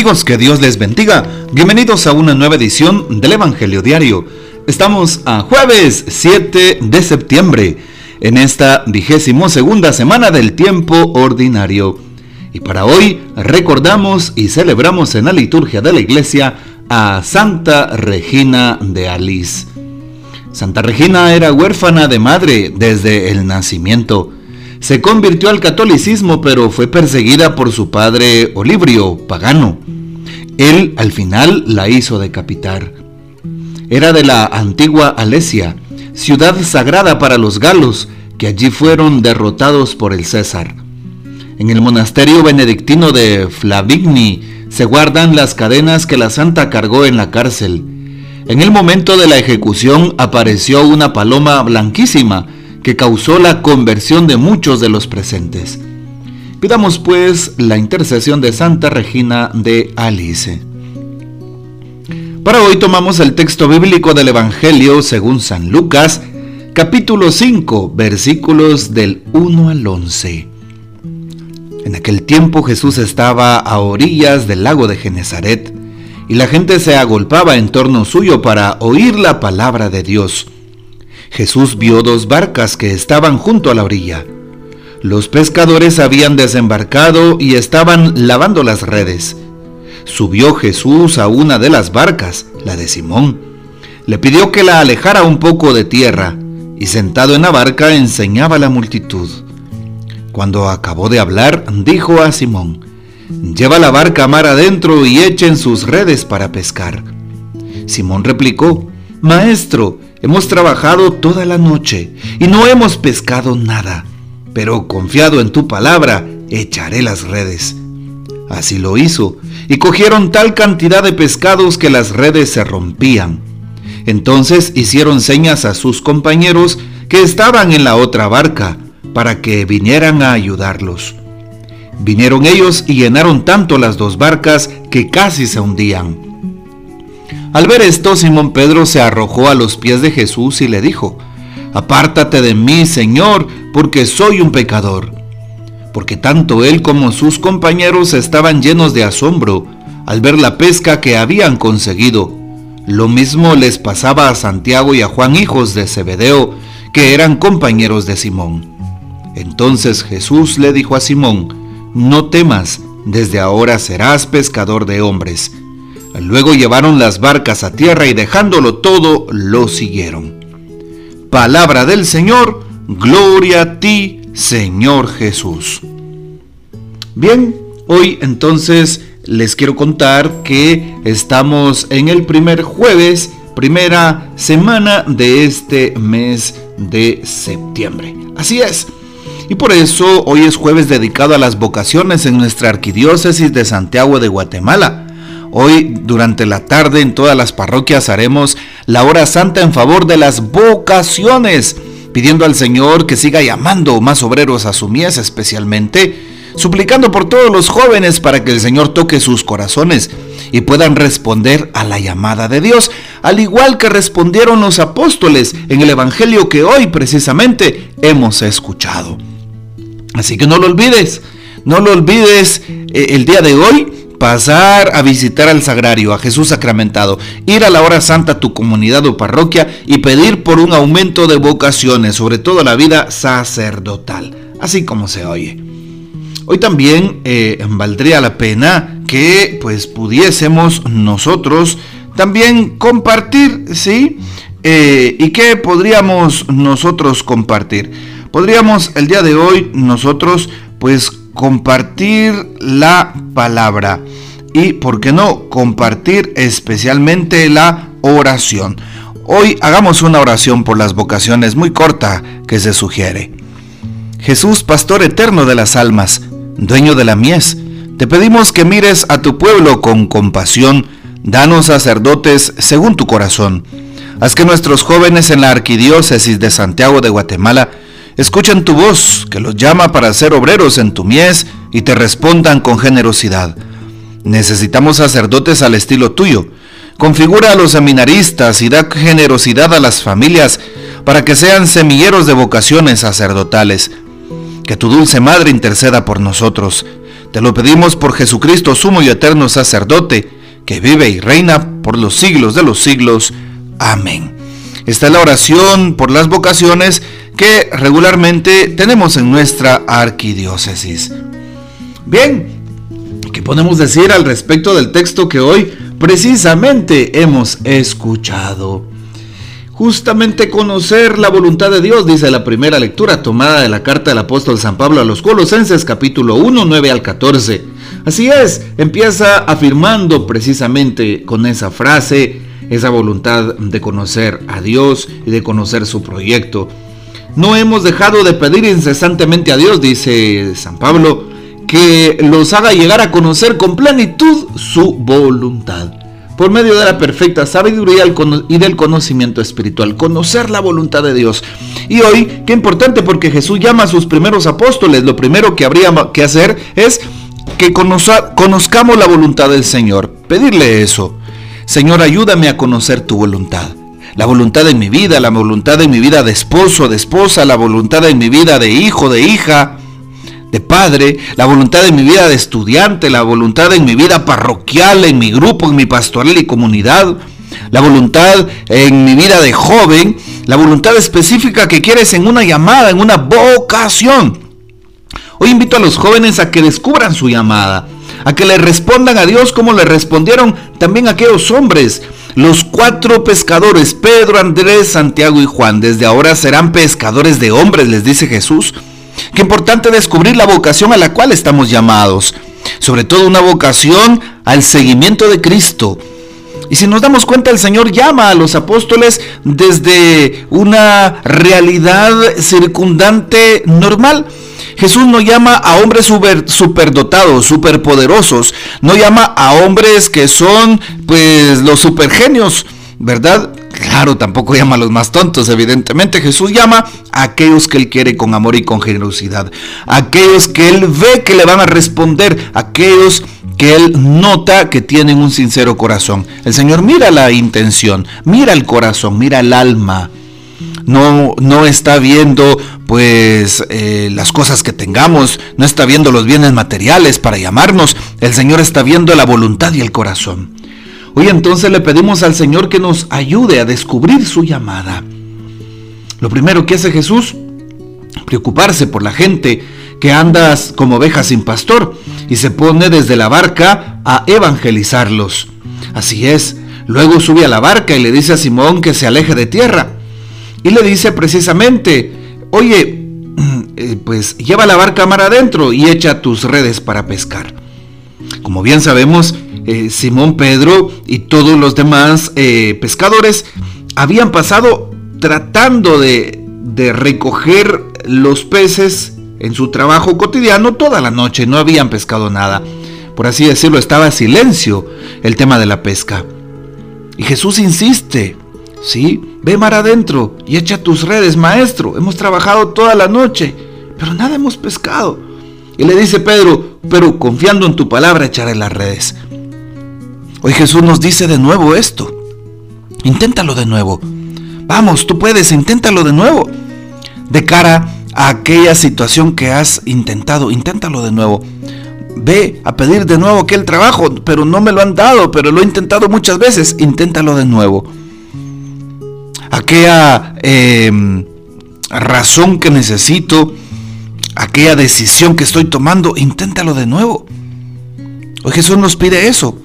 Amigos, que Dios les bendiga. Bienvenidos a una nueva edición del Evangelio Diario. Estamos a jueves 7 de septiembre, en esta vigésimo segunda semana del tiempo ordinario. Y para hoy recordamos y celebramos en la liturgia de la iglesia a Santa Regina de Alice. Santa Regina era huérfana de madre desde el nacimiento. Se convirtió al catolicismo pero fue perseguida por su padre Olibrio, pagano. Él al final la hizo decapitar. Era de la antigua Alesia, ciudad sagrada para los galos, que allí fueron derrotados por el César. En el monasterio benedictino de Flavigny se guardan las cadenas que la santa cargó en la cárcel. En el momento de la ejecución apareció una paloma blanquísima, que causó la conversión de muchos de los presentes. Pidamos pues la intercesión de Santa Regina de Alice. Para hoy tomamos el texto bíblico del Evangelio según San Lucas, capítulo 5, versículos del 1 al 11. En aquel tiempo Jesús estaba a orillas del lago de Genezaret, y la gente se agolpaba en torno suyo para oír la palabra de Dios. Jesús vio dos barcas que estaban junto a la orilla. Los pescadores habían desembarcado y estaban lavando las redes. Subió Jesús a una de las barcas, la de Simón. Le pidió que la alejara un poco de tierra y sentado en la barca enseñaba a la multitud. Cuando acabó de hablar, dijo a Simón, Lleva la barca mar adentro y echen sus redes para pescar. Simón replicó, Maestro, Hemos trabajado toda la noche y no hemos pescado nada, pero confiado en tu palabra, echaré las redes. Así lo hizo, y cogieron tal cantidad de pescados que las redes se rompían. Entonces hicieron señas a sus compañeros que estaban en la otra barca, para que vinieran a ayudarlos. Vinieron ellos y llenaron tanto las dos barcas que casi se hundían. Al ver esto, Simón Pedro se arrojó a los pies de Jesús y le dijo, Apártate de mí, Señor, porque soy un pecador. Porque tanto él como sus compañeros estaban llenos de asombro al ver la pesca que habían conseguido. Lo mismo les pasaba a Santiago y a Juan, hijos de Zebedeo, que eran compañeros de Simón. Entonces Jesús le dijo a Simón, No temas, desde ahora serás pescador de hombres. Luego llevaron las barcas a tierra y dejándolo todo, lo siguieron. Palabra del Señor, gloria a ti, Señor Jesús. Bien, hoy entonces les quiero contar que estamos en el primer jueves, primera semana de este mes de septiembre. Así es. Y por eso hoy es jueves dedicado a las vocaciones en nuestra arquidiócesis de Santiago de Guatemala. Hoy durante la tarde en todas las parroquias haremos la hora santa en favor de las vocaciones, pidiendo al Señor que siga llamando más obreros a su mies especialmente, suplicando por todos los jóvenes para que el Señor toque sus corazones y puedan responder a la llamada de Dios, al igual que respondieron los apóstoles en el Evangelio que hoy precisamente hemos escuchado. Así que no lo olvides, no lo olvides eh, el día de hoy pasar a visitar al sagrario, a Jesús sacramentado, ir a la hora santa a tu comunidad o parroquia y pedir por un aumento de vocaciones, sobre todo la vida sacerdotal, así como se oye. Hoy también eh, valdría la pena que pues pudiésemos nosotros también compartir, ¿sí? Eh, ¿Y qué podríamos nosotros compartir? Podríamos el día de hoy nosotros pues compartir la palabra y, ¿por qué no?, compartir especialmente la oración. Hoy hagamos una oración por las vocaciones muy corta que se sugiere. Jesús, pastor eterno de las almas, dueño de la mies, te pedimos que mires a tu pueblo con compasión, danos sacerdotes según tu corazón. Haz que nuestros jóvenes en la arquidiócesis de Santiago de Guatemala escuchen tu voz que los llama para ser obreros en tu mies y te respondan con generosidad. Necesitamos sacerdotes al estilo tuyo. Configura a los seminaristas y da generosidad a las familias para que sean semilleros de vocaciones sacerdotales. Que tu dulce madre interceda por nosotros. Te lo pedimos por Jesucristo, sumo y eterno sacerdote, que vive y reina por los siglos de los siglos. Amén. Esta es la oración por las vocaciones que regularmente tenemos en nuestra arquidiócesis. Bien, ¿qué podemos decir al respecto del texto que hoy precisamente hemos escuchado? Justamente conocer la voluntad de Dios, dice la primera lectura tomada de la carta del apóstol San Pablo a los Colosenses capítulo 1, 9 al 14. Así es, empieza afirmando precisamente con esa frase, esa voluntad de conocer a Dios y de conocer su proyecto. No hemos dejado de pedir incesantemente a Dios, dice San Pablo, que los haga llegar a conocer con plenitud su voluntad por medio de la perfecta sabiduría y del conocimiento espiritual, conocer la voluntad de Dios. Y hoy, qué importante porque Jesús llama a sus primeros apóstoles, lo primero que habría que hacer es que conozcamos la voluntad del Señor, pedirle eso. Señor, ayúdame a conocer tu voluntad. La voluntad de mi vida, la voluntad de mi vida de esposo, de esposa, la voluntad de mi vida de hijo, de hija, de padre, la voluntad en mi vida de estudiante, la voluntad en mi vida parroquial, en mi grupo, en mi pastoral y comunidad, la voluntad en mi vida de joven, la voluntad específica que quieres en una llamada, en una vocación. Hoy invito a los jóvenes a que descubran su llamada, a que le respondan a Dios como le respondieron también aquellos hombres, los cuatro pescadores, Pedro, Andrés, Santiago y Juan. Desde ahora serán pescadores de hombres, les dice Jesús. Qué importante descubrir la vocación a la cual estamos llamados. Sobre todo una vocación al seguimiento de Cristo. Y si nos damos cuenta, el Señor llama a los apóstoles desde una realidad circundante normal. Jesús no llama a hombres super, superdotados, superpoderosos. No llama a hombres que son pues los supergenios, ¿verdad? Claro, tampoco llama a los más tontos, evidentemente. Jesús llama a aquellos que Él quiere con amor y con generosidad. aquellos que Él ve que le van a responder. aquellos que Él nota que tienen un sincero corazón. El Señor mira la intención, mira el corazón, mira el alma. No, no está viendo pues eh, las cosas que tengamos, no está viendo los bienes materiales para llamarnos. El Señor está viendo la voluntad y el corazón. Hoy entonces le pedimos al Señor que nos ayude a descubrir su llamada. Lo primero que hace Jesús, preocuparse por la gente que anda como ovejas sin pastor y se pone desde la barca a evangelizarlos. Así es, luego sube a la barca y le dice a Simón que se aleje de tierra. Y le dice precisamente, oye, eh, pues lleva la barca mar adentro y echa tus redes para pescar. Como bien sabemos, eh, Simón Pedro y todos los demás eh, pescadores habían pasado tratando de, de recoger los peces en su trabajo cotidiano toda la noche, no habían pescado nada. Por así decirlo, estaba silencio el tema de la pesca. Y Jesús insiste, sí, ve mar adentro y echa tus redes, maestro. Hemos trabajado toda la noche, pero nada hemos pescado. Y le dice Pedro, pero confiando en tu palabra echaré las redes. Hoy Jesús nos dice de nuevo esto. Inténtalo de nuevo. Vamos, tú puedes, inténtalo de nuevo. De cara a aquella situación que has intentado, inténtalo de nuevo. Ve a pedir de nuevo aquel trabajo, pero no me lo han dado, pero lo he intentado muchas veces. Inténtalo de nuevo. Aquella em, razón que necesito, aquella decisión que estoy tomando, inténtalo de nuevo. Hoy Jesús nos pide eso.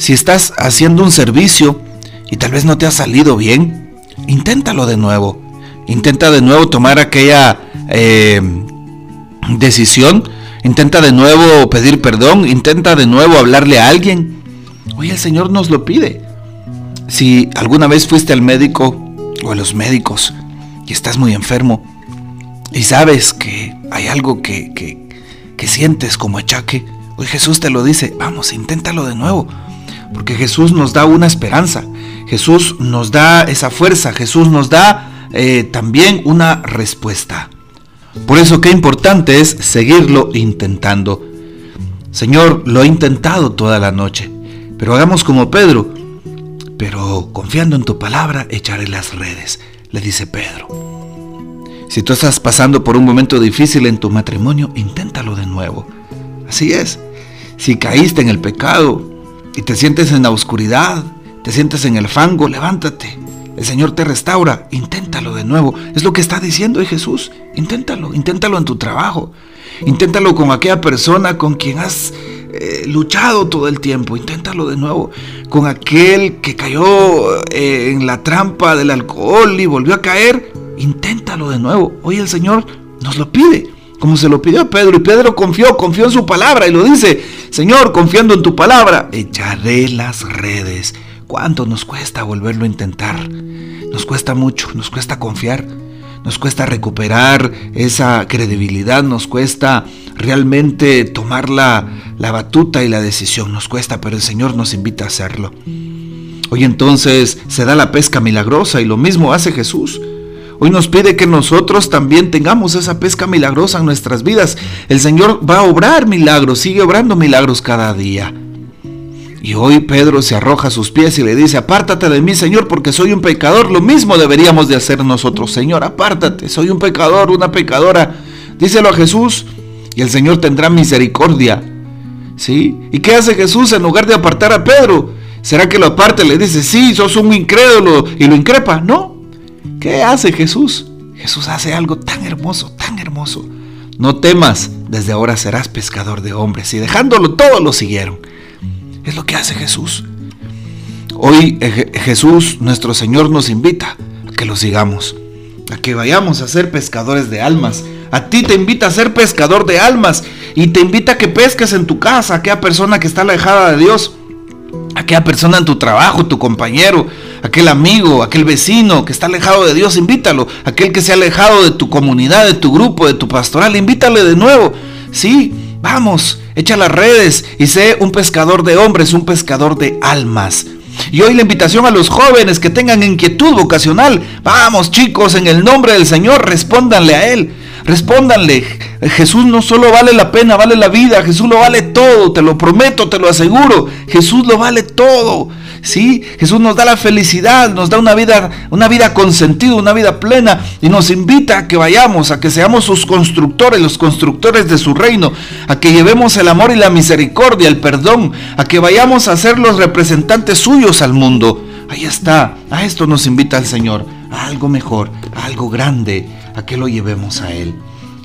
Si estás haciendo un servicio y tal vez no te ha salido bien, inténtalo de nuevo. Intenta de nuevo tomar aquella eh, decisión. Intenta de nuevo pedir perdón. Intenta de nuevo hablarle a alguien. Hoy el Señor nos lo pide. Si alguna vez fuiste al médico o a los médicos y estás muy enfermo y sabes que hay algo que, que, que sientes como achaque, hoy Jesús te lo dice, vamos, inténtalo de nuevo. Porque Jesús nos da una esperanza, Jesús nos da esa fuerza, Jesús nos da eh, también una respuesta. Por eso qué importante es seguirlo intentando. Señor, lo he intentado toda la noche, pero hagamos como Pedro. Pero confiando en tu palabra, echaré las redes, le dice Pedro. Si tú estás pasando por un momento difícil en tu matrimonio, inténtalo de nuevo. Así es. Si caíste en el pecado y te sientes en la oscuridad, te sientes en el fango, levántate. El Señor te restaura, inténtalo de nuevo. Es lo que está diciendo Jesús. Inténtalo, inténtalo en tu trabajo. Inténtalo con aquella persona con quien has eh, luchado todo el tiempo. Inténtalo de nuevo. Con aquel que cayó eh, en la trampa del alcohol y volvió a caer. Inténtalo de nuevo. Hoy el Señor nos lo pide. Como se lo pidió Pedro. Y Pedro confió, confió en su palabra. Y lo dice, Señor, confiando en tu palabra, echaré las redes. ¿Cuánto nos cuesta volverlo a intentar? Nos cuesta mucho, nos cuesta confiar nos cuesta recuperar esa credibilidad, nos cuesta realmente tomar la, batuta y la decisión, nos cuesta, pero el Señor nos invita a hacerlo. Hoy entonces se da la pesca milagrosa y lo mismo hace Jesús. Hoy nos pide que nosotros también tengamos esa pesca milagrosa en nuestras vidas. El Señor va a obrar milagros, sigue obrando milagros cada día. Y hoy Pedro se arroja a sus pies y le dice, apártate de mí, Señor, porque soy un pecador. Lo mismo deberíamos de hacer nosotros, Señor, apártate, soy un pecador, una pecadora. Díselo a Jesús y el Señor tendrá misericordia. ¿Sí? ¿Y qué hace Jesús en lugar de apartar a Pedro? ¿Será que lo aparte le dice, sí, sos un incrédulo y lo increpa? No. ¿Qué hace Jesús? Jesús hace algo tan hermoso, tan hermoso. No temas, desde ahora serás pescador de hombres. Y dejándolo todo lo siguieron. Es lo que hace Jesús. Hoy Jesús, nuestro Señor, nos invita a que lo sigamos, a que vayamos a ser pescadores de almas. A ti te invita a ser pescador de almas y te invita a que pesques en tu casa, aquella persona que está alejada de Dios, aquella persona en tu trabajo, tu compañero, aquel amigo, aquel vecino que está alejado de Dios, invítalo. Aquel que se ha alejado de tu comunidad, de tu grupo, de tu pastoral, invítale de nuevo. Sí, vamos, echa las redes y sé un pescador de hombres, un pescador de almas. Y hoy la invitación a los jóvenes que tengan inquietud vocacional. Vamos chicos, en el nombre del Señor, respóndanle a Él. Respóndanle. Jesús no solo vale la pena, vale la vida. Jesús lo vale todo, te lo prometo, te lo aseguro. Jesús lo vale todo. Sí, Jesús nos da la felicidad, nos da una vida, una vida con sentido, una vida plena y nos invita a que vayamos, a que seamos sus constructores, los constructores de su reino, a que llevemos el amor y la misericordia, el perdón, a que vayamos a ser los representantes suyos al mundo. Ahí está, a esto nos invita el Señor, a algo mejor, a algo grande, a que lo llevemos a Él.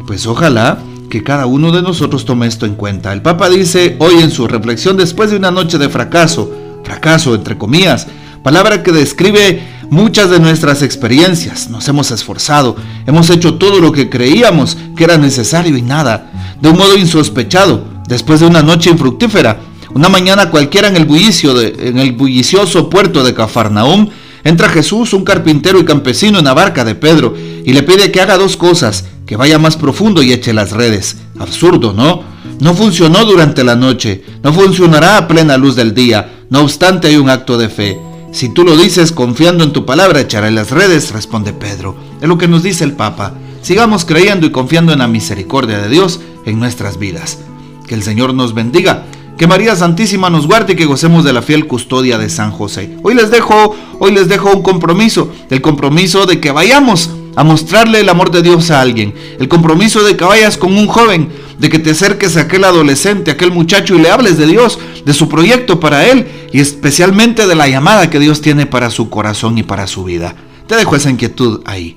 Pues ojalá que cada uno de nosotros tome esto en cuenta. El Papa dice hoy en su reflexión después de una noche de fracaso, fracaso entre comillas, palabra que describe muchas de nuestras experiencias. Nos hemos esforzado, hemos hecho todo lo que creíamos que era necesario y nada, de un modo insospechado, después de una noche infructífera. Una mañana cualquiera en el, bullicio de, en el bullicioso puerto de Cafarnaúm, entra Jesús, un carpintero y campesino en la barca de Pedro, y le pide que haga dos cosas, que vaya más profundo y eche las redes. Absurdo, ¿no? No funcionó durante la noche, no funcionará a plena luz del día, no obstante hay un acto de fe. Si tú lo dices confiando en tu palabra, echaré las redes, responde Pedro. Es lo que nos dice el Papa. Sigamos creyendo y confiando en la misericordia de Dios en nuestras vidas. Que el Señor nos bendiga. Que María Santísima nos guarde y que gocemos de la fiel custodia de San José. Hoy les dejo, hoy les dejo un compromiso, el compromiso de que vayamos a mostrarle el amor de Dios a alguien, el compromiso de que vayas con un joven, de que te acerques a aquel adolescente, a aquel muchacho y le hables de Dios, de su proyecto para él y especialmente de la llamada que Dios tiene para su corazón y para su vida. Te dejo esa inquietud ahí.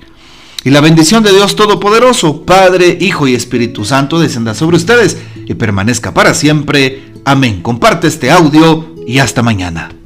Y la bendición de Dios Todopoderoso, Padre, Hijo y Espíritu Santo, descenda sobre ustedes y permanezca para siempre. Amén. Comparte este audio y hasta mañana.